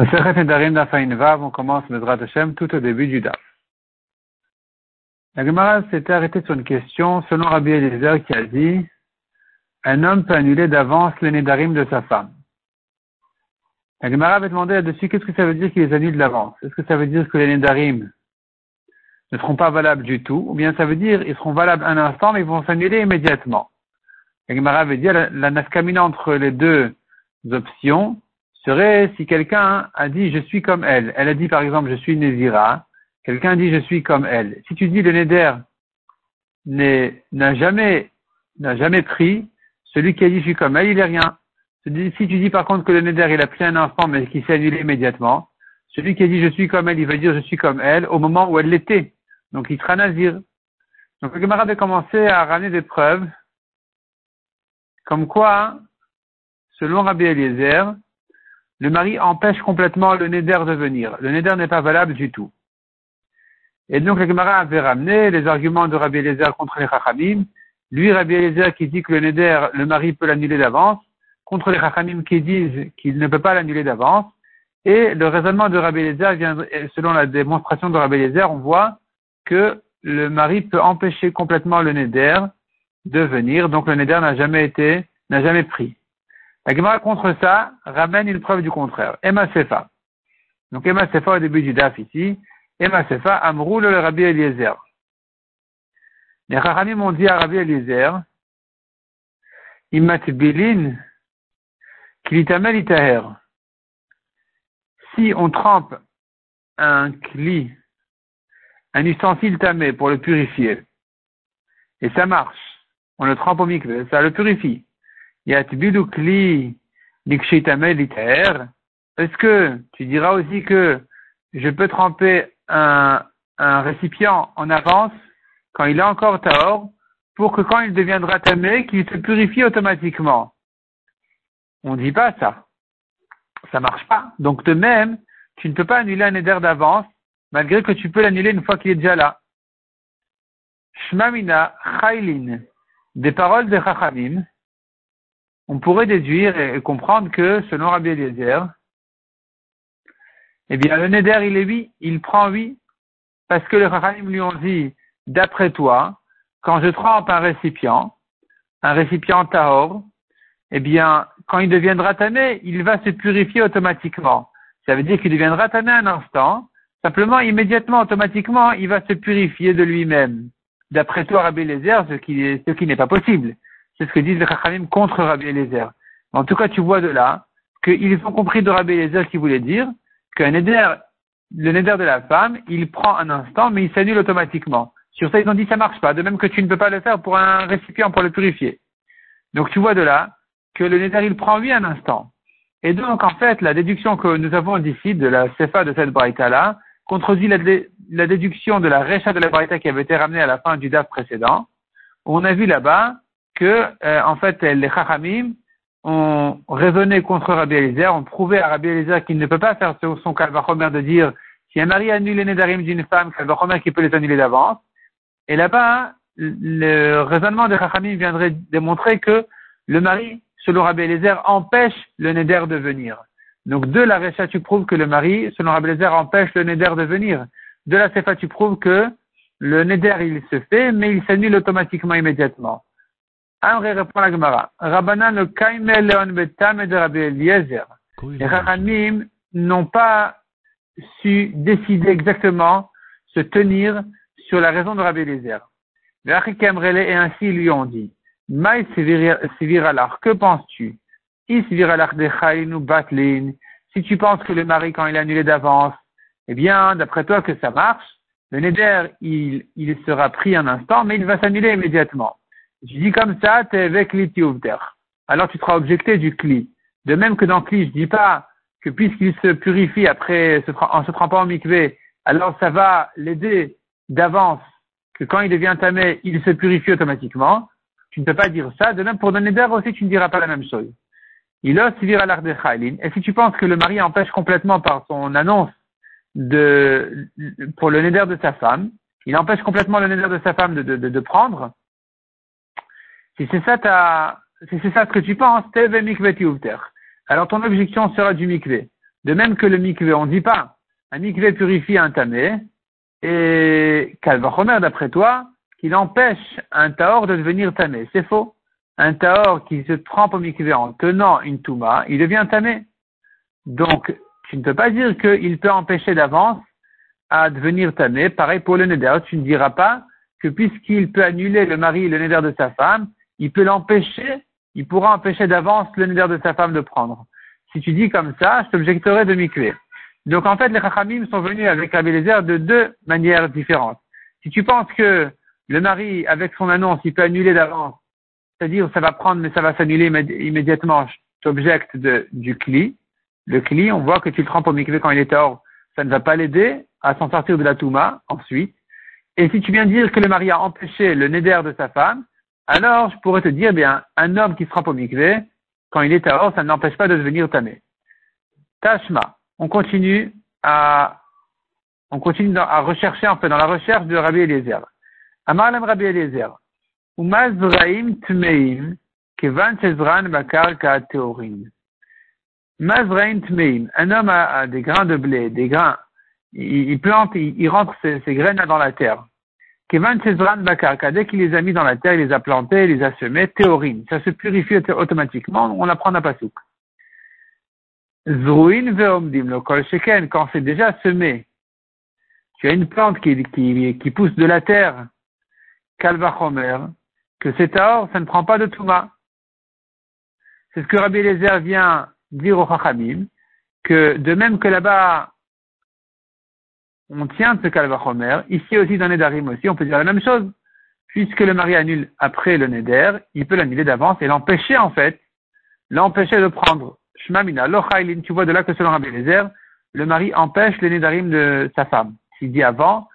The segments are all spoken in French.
on commence Medrat Hashem tout au début du DAF. La Gemara s'était arrêtée sur une question selon Rabbi Eliezer qui a dit un homme peut annuler d'avance les Nedarim de sa femme. La Gemara avait demandé là-dessus qu'est-ce que ça veut dire qu'il les annule d'avance? Est-ce que ça veut dire que les Nedarim ne seront pas valables du tout? Ou bien ça veut dire qu'ils seront valables un instant mais ils vont s'annuler immédiatement La Gemara avait dit la, la entre les deux options serait si quelqu'un a dit je suis comme elle. Elle a dit par exemple je suis Nézira. Quelqu'un dit je suis comme elle. Si tu dis le Néder n'a jamais, n'a jamais pris, celui qui a dit je suis comme elle, il est rien. Si tu dis par contre que le Néder il a pris un enfant mais qui s'est annulé immédiatement, celui qui a dit je suis comme elle, il va dire je suis comme elle au moment où elle l'était. Donc il sera nazir. Donc le camarade a commencé à ramener des preuves comme quoi, selon Rabbi Eliezer, le mari empêche complètement le neder de venir. Le neder n'est pas valable du tout. Et donc, le Gemara avait ramené les arguments de Rabbi Eliezer contre les Chachamim. Lui, Rabbi Eliezer qui dit que le neder, le mari peut l'annuler d'avance, contre les Chachamim qui disent qu'il ne peut pas l'annuler d'avance. Et le raisonnement de Rabbi Eliezer vient, selon la démonstration de Rabbi Eliezer, on voit que le mari peut empêcher complètement le neder de venir. Donc, le neder n'a jamais été, n'a jamais pris. La Gemara contre ça ramène une preuve du contraire. Emma Sefa. Donc Emma Sefa au début du DAF ici. Emma Sefa, Amrou le Rabbi Eliezer. Les Rachamim m'ont dit à Rabbi Eliezer, Imatbilin, Kilitamel Itaher. Si on trempe un cli, un ustensile tamé pour le purifier, et ça marche, on le trempe au mikveh, ça le purifie. Est-ce que tu diras aussi que je peux tremper un, un récipient en avance quand il est encore tahor pour que quand il deviendra tamé, qu'il se purifie automatiquement? On ne dit pas ça. Ça marche pas. Donc de même, tu ne peux pas annuler un éder d'avance malgré que tu peux l'annuler une fois qu'il est déjà là. Shmamina Chaylin, des paroles de Chachamim, on pourrait déduire et comprendre que, selon Rabbi Eliezer, eh bien, le Neder, il est oui, il prend oui, parce que les Rachanim lui ont dit, d'après toi, quand je trempe un récipient, un récipient tahor, eh bien, quand il deviendra tamé, il va se purifier automatiquement. Ça veut dire qu'il deviendra tamé un instant, simplement, immédiatement, automatiquement, il va se purifier de lui-même. D'après toi, Rabbi qui, ce qui n'est pas possible. C'est ce que disent les Chachamim contre Rabbi Eliezer. En tout cas, tu vois de là qu'ils ont compris de Rabbi Eliezer qui voulait dire qu'un neder, le neder de la femme, il prend un instant, mais il s'annule automatiquement. Sur ça, ils ont dit ça marche pas, de même que tu ne peux pas le faire pour un récipient pour le purifier. Donc tu vois de là que le neder, il prend lui un instant. Et donc, en fait, la déduction que nous avons d'ici de la cefa de cette braïta-là contredit la, la, déduction de la recha de la braïta qui avait été ramenée à la fin du DAF précédent. On a vu là-bas que, euh, en fait, les Chachamim ont raisonné contre Rabbi Eliezer, ont prouvé à Rabbi Eliezer qu'il ne peut pas faire son Kalvachomer de dire si un mari annule les Nedarim d'une femme, Kalvachomer qui peut les annuler d'avance. Et là-bas, le raisonnement de Chachamim viendrait démontrer que le mari, selon Rabbi Eliezer, empêche le Neder de venir. Donc, de la Recha, tu prouves que le mari, selon Rabbi Eliezer, empêche le Neder de venir. De la Sefa, tu prouves que le Neder, il se fait, mais il s'annule automatiquement immédiatement. Amré répond la Gemara. Rabbanan le kaimel leon betam de Rabbi Eliezer. Les Rachamim n'ont pas su décider exactement se tenir sur la raison de Rabbi Eliezer. Et ainsi lui ont dit. Maï alach, que penses-tu? Is de batlin? Si tu penses que le mari, quand il est annulé d'avance, eh bien, d'après toi que ça marche, le neder, il, il sera pris un instant, mais il va s'annuler immédiatement. Je dis comme ça, t'es avec. Alors tu seras objecté du cli. De même que dans cli, je dis pas que puisqu'il se purifie après en se trempant en mikvé, alors ça va l'aider d'avance que quand il devient tamé, il se purifie automatiquement. Tu ne peux pas dire ça. De même, pour donner d'air aussi, tu ne diras pas la même chose. Il l'art de Et si tu penses que le mari empêche complètement par son annonce de, pour le neder de sa femme, il empêche complètement le neder de sa femme de, de, de prendre, si c'est ça ta, ce que tu penses, alors ton objection sera du mikvé. De même que le mikvé, on ne dit pas, un mikvé purifie un tamé, et Kalvachomer, d'après toi, qu'il empêche un taor de devenir tamé. C'est faux. Un taor qui se trempe au mikvé en tenant une touma, il devient tamé. Donc, tu ne peux pas dire qu'il peut empêcher d'avance à devenir tamé. Pareil pour le neder. Tu ne diras pas que puisqu'il peut annuler le mari et le neder de sa femme, il peut l'empêcher, il pourra empêcher d'avance le neder de sa femme de prendre. Si tu dis comme ça, je t'objecterai de mikvé. Donc en fait, les Chachamim sont venus avec Rabbi de deux manières différentes. Si tu penses que le mari, avec son annonce, il peut annuler d'avance, c'est-à-dire ça va prendre mais ça va s'annuler immédiatement, je t'objecte du cli. Le cli, on voit que tu le trempes au mikvé quand il est hors, ça ne va pas l'aider à s'en sortir de la touma ensuite. Et si tu viens dire que le mari a empêché le neder de sa femme, alors je pourrais te dire, bien, un homme qui se trempe au mikvé, quand il est hors, ça ne l'empêche pas de devenir tamé. Tashma on continue à, on continue à rechercher, en fait, dans la recherche de Rabbi Eliezer. Amarlam Rabbi Eliezer. Umazraim tmeim, kevan bakar ka teorim. Mazraim tmeim. Un homme a, des grains de blé, des grains. Il, plante, il, rentre ses, graines dans la terre. Dès qu'il les a mis dans la terre, il les a plantés, il les a semés, théorim. Ça se purifie automatiquement, on apprend à Pasouk. Zruin ve'omdim, le kol sheken, quand c'est déjà semé, tu as une plante qui, pousse de la terre, kalvachomer, que c'est or, ça ne prend pas de touma. C'est ce que Rabbi Eliezer vient dire au Chachamim, que de même que là-bas, on tient de ce kalvachomer, ici aussi dans Nedarim aussi, on peut dire la même chose. Puisque le mari annule après le Neder, il peut l'annuler d'avance et l'empêcher en fait, l'empêcher de prendre Shmamina, tu vois de là que selon Rabbi Lezer, le mari empêche le nédarim de sa femme. S'il dit avant,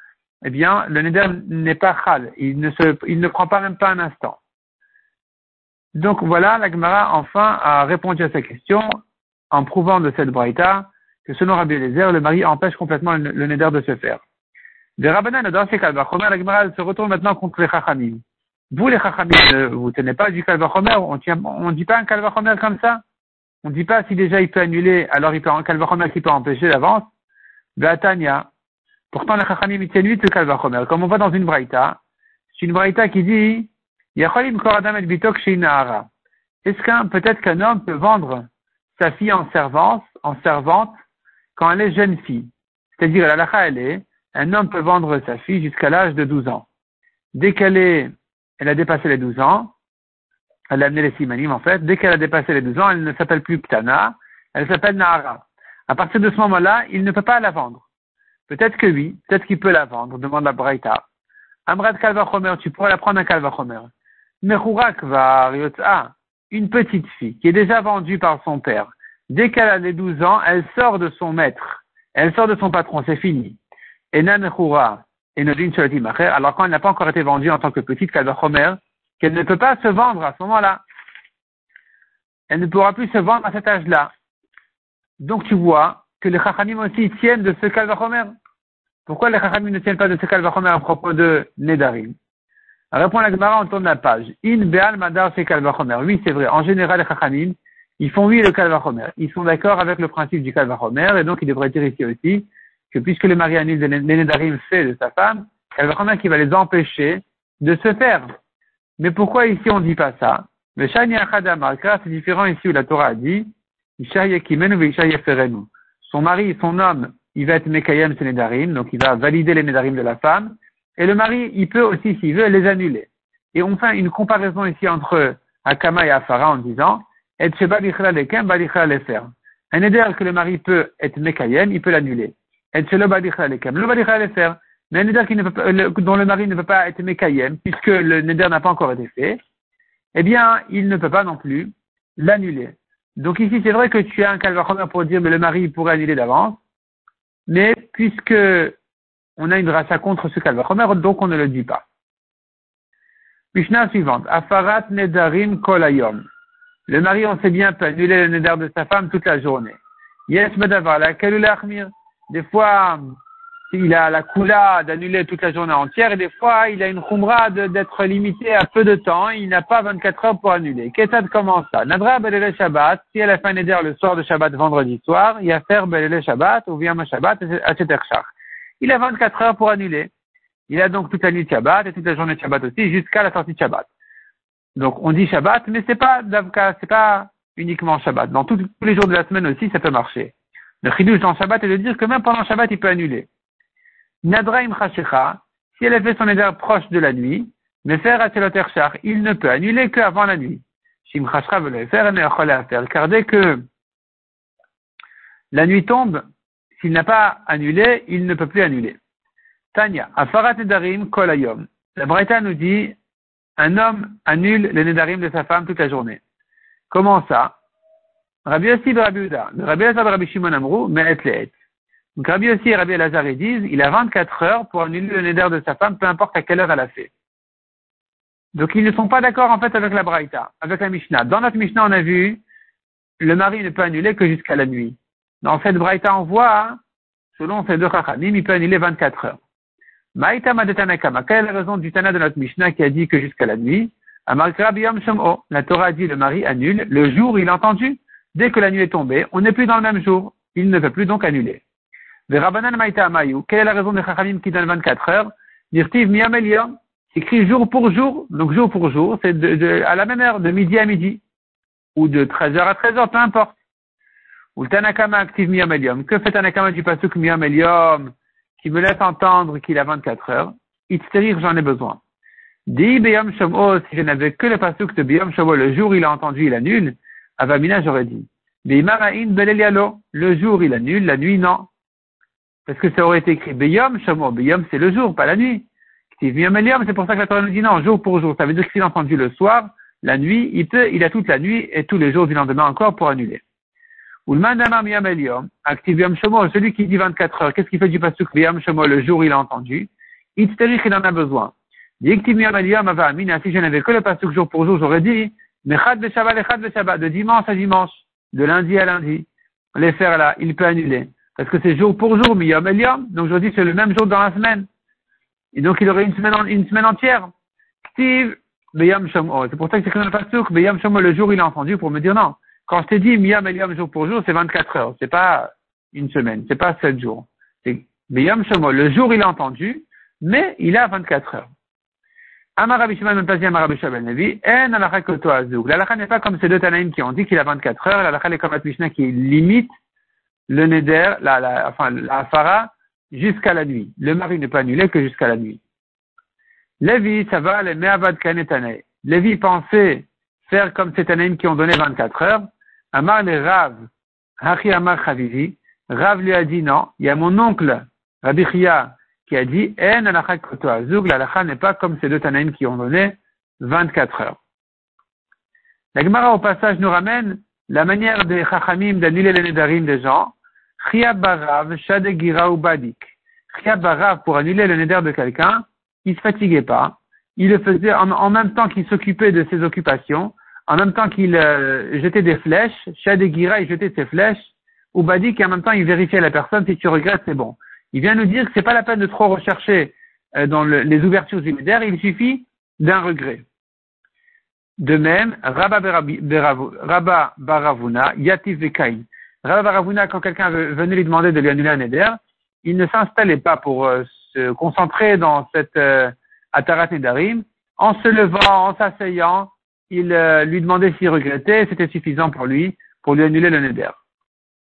eh bien, le néder n'est pas chal, il ne, se, il ne prend pas même pas un instant. Donc voilà, la Gemara enfin a répondu à sa question en prouvant de cette braïta que selon Rabbi Lezer, le mari empêche complètement le, néder de se faire. De Rabbanan, dans ces calva la Gemara se retourne maintenant contre les chachamim. Vous, les chachamim, vous tenez pas du calva on ne dit pas un calva comme ça? On ne dit pas si déjà il peut annuler, alors il peut, en Kalvachomer qui peut empêcher l'avance. Beatania. Pourtant, la Chachamim, il tient 8 le Kalvachomer. Comme on voit dans une Braïta, c'est une Braïta qui dit, Yacholim Koradam et Bitok Est-ce qu'un, peut-être qu'un homme peut vendre sa fille en servante, en servante, quand elle est jeune fille? C'est-à-dire, la lacha, elle est, un homme peut vendre sa fille jusqu'à l'âge de 12 ans. Dès qu'elle est, elle a dépassé les 12 ans, elle a amené les simanim en fait, dès qu'elle a dépassé les 12 ans, elle ne s'appelle plus Ptana, elle s'appelle Nahara. À partir de ce moment-là, il ne peut pas la vendre. Peut-être que oui, peut-être qu'il peut la vendre, demande la Braïta. Amrad Kalvachomer, tu pourrais la prendre un Kalvachomer. Mechurak va une petite fille qui est déjà vendue par son père. Dès qu'elle a les 12 ans, elle sort de son maître. Elle sort de son patron, c'est fini. Et et alors quand elle n'a pas encore été vendue en tant que petite Kalvachomer, qu'elle ne peut pas se vendre à ce moment-là. Elle ne pourra plus se vendre à cet âge-là. Donc tu vois que les Chachamim aussi tiennent de ce Kalvachomer. Pourquoi les Chachamim ne tiennent pas de ce Kalvachomer à propos de Nedarim? Répond la Gemara, on tourne la page. In Beal. Oui, c'est vrai. En général, les Chachamim, ils font oui le Kalvachomer. Ils sont d'accord avec le principe du Kalvachomer et donc ils devraient dire ici aussi que puisque le mari annule les Nedarim fait de sa femme, Kalvachomer qui va les empêcher de se faire. Mais pourquoi ici on ne dit pas ça? Mais Shani c'est différent ici où la Torah a dit Son mari, son homme, il va être Mekayem Senedarim, donc il va valider les Nedarim de la femme. Et le mari, il peut aussi, s'il veut, les annuler. Et on fait une comparaison ici entre Akama et Afara en disant Et. Un éder que le mari peut être Mekayem, il peut l'annuler. Et le le faire. Mais un neder qui ne peut dont le mari ne peut pas être mékayem, puisque le neder n'a pas encore été fait, eh bien, il ne peut pas non plus l'annuler. Donc ici, c'est vrai que tu as un calvachomer pour dire, mais le mari pourrait annuler d'avance, mais puisque on a une rasa contre ce calvachomer, donc on ne le dit pas. Mishnah suivante. Afarat nedarim kolayom. Le mari, on sait bien, peut annuler le neder de sa femme toute la journée. Yes, medavar, la Des fois, il a la coula d'annuler toute la journée entière et des fois il a une khumra d'être limité à peu de temps, il n'a pas 24 heures pour annuler. Qu'est-ce comment ça Nadra Belele Shabbat, si elle a fait un éder le soir de Shabbat vendredi soir, il a fait Belele Shabbat ou Viyama Shabbat, etc. Il a 24 heures pour annuler. Il a donc toute la nuit de Shabbat et toute la journée de Shabbat aussi jusqu'à la sortie de Shabbat. Donc on dit Shabbat, mais c'est pas c'est pas uniquement Shabbat. Dans tous les jours de la semaine aussi, ça peut marcher. Le chidouche dans Shabbat est de dire que même pendant Shabbat, il peut annuler. Nadraim Chashecha, si elle a fait son éder proche de la nuit, mais faire il ne peut annuler qu'avant la nuit. Shim Chashra veut le faire, faire. Car dès que la nuit tombe, s'il n'a pas annulé, il ne peut plus annuler. Tanya, Afarat Nedarim Kolayom. La Breta nous dit, un homme annule les Nedarim de sa femme toute la journée. Comment ça? Rabbi Yossi Rabbi Uda. Rabbi Yossi Rabbi Shimon Amrou, mais et donc Rabbi aussi et Rabbi Elazar disent, il a 24 heures pour annuler le neder de sa femme, peu importe à quelle heure elle a fait. Donc ils ne sont pas d'accord en fait avec la Braïta, avec la Mishnah. Dans notre Mishnah, on a vu, le mari ne peut annuler que jusqu'à la nuit. Dans cette Braïta, on voit, selon ces deux Chachamim, il peut annuler 24 heures. Maïta Madetanakama, quelle est la raison du Tana de notre Mishnah qui a dit que jusqu'à la nuit? La Torah dit le mari annule le jour il a entendu. Dès que la nuit est tombée, on n'est plus dans le même jour. Il ne peut plus donc annuler. Quelle est la raison des Chachamim qui donne 24 heures? Dirtiv Miyam écrit jour pour jour, donc jour pour jour, c'est de, à la même heure, de midi à midi, ou de 13h à 13h, peu importe. Ou le Tanakama active Miyam Que fait Tanakama du Pasuk Miyam qui me laisse entendre qu'il a 24 heures Itzterir, j'en ai besoin. Di Beyam Shomo, si je n'avais que le Pasuk de Beyam Shomo, le jour il a entendu, il annule, Avamina, j'aurais dit. Beimarain Belelialo, le jour il annule, la nuit non. Parce que ça aurait été écrit Beyom Shamo. Beyom, c'est le jour, pas la nuit. c'est pour ça que la Torah nous dit non, jour pour jour. Ça veut dire que s'il a entendu le soir, la nuit, il peut, il a toute la nuit et tous les jours du lendemain encore pour annuler. Celui qui dit 24 heures, qu'est-ce qu'il fait du pasuk? Miyam shomo le jour il a entendu? Il il en a besoin. Eliom si je n'avais que le pasuk jour pour jour, j'aurais dit, de dimanche à dimanche, de lundi à lundi. Les faire là, il peut annuler. Parce que c'est jour pour jour, miyom el yom. Donc je dis c'est le même jour dans la semaine. Et donc il aurait une semaine, une semaine entière. Steve. C'est pour ça que c'est comme le pasuk, beyam le jour il a entendu pour me dire non. Quand je t'ai dit miyom el yom jour pour jour, c'est 24 heures. C'est pas une semaine. C'est pas 7 jours. C'est beyam shomo, le jour il a entendu, mais il a 24 heures. Amar Rabbi Shimon ben Pazi, Amar Rabbi Shabel Nevi, en alakha koto azouk. L'alakha n'est pas comme ces deux tanaïm qui ont dit qu'il a 24 heures. L'alakha est comme la Mishnah qui limite le neder, la, la, enfin, la fara, jusqu'à la nuit. Le mari ne peut annuler que jusqu'à la nuit. Lévi, ça va, les me'avad kanetane. Lévi pensait faire comme ces tanaïm qui ont donné 24 heures. Amar les Rav, Hachi Amar Chavivi. Rav lui a dit non. Il y a mon oncle, Rabbi Chia, qui a dit, En alacha koto azug, n'est pas comme ces deux tanaïm qui ont donné 24 heures. La Gemara au passage nous ramène la manière des chachamim d'annuler les nedarim des gens, barav, shadegira ou badik. barav, pour annuler le neder de quelqu'un, il se fatiguait pas. Il le faisait en, même temps qu'il s'occupait de ses occupations, en même temps qu'il euh, jetait des flèches, shadegira, il jetait ses flèches, ou badik, et en même temps il vérifiait la personne, si tu regrettes, c'est bon. Il vient nous dire que c'est pas la peine de trop rechercher euh, dans les ouvertures du neder, il suffit d'un regret. De même, Rabba, Baravuna, Yatif Vekain. Rabba Baravuna, quand quelqu'un venait lui demander de lui annuler un éder, il ne s'installait pas pour euh, se concentrer dans cette euh, Atarat Nedarim. En se levant, en s'asseyant, il euh, lui demandait s'il regrettait, c'était suffisant pour lui, pour lui annuler le neder.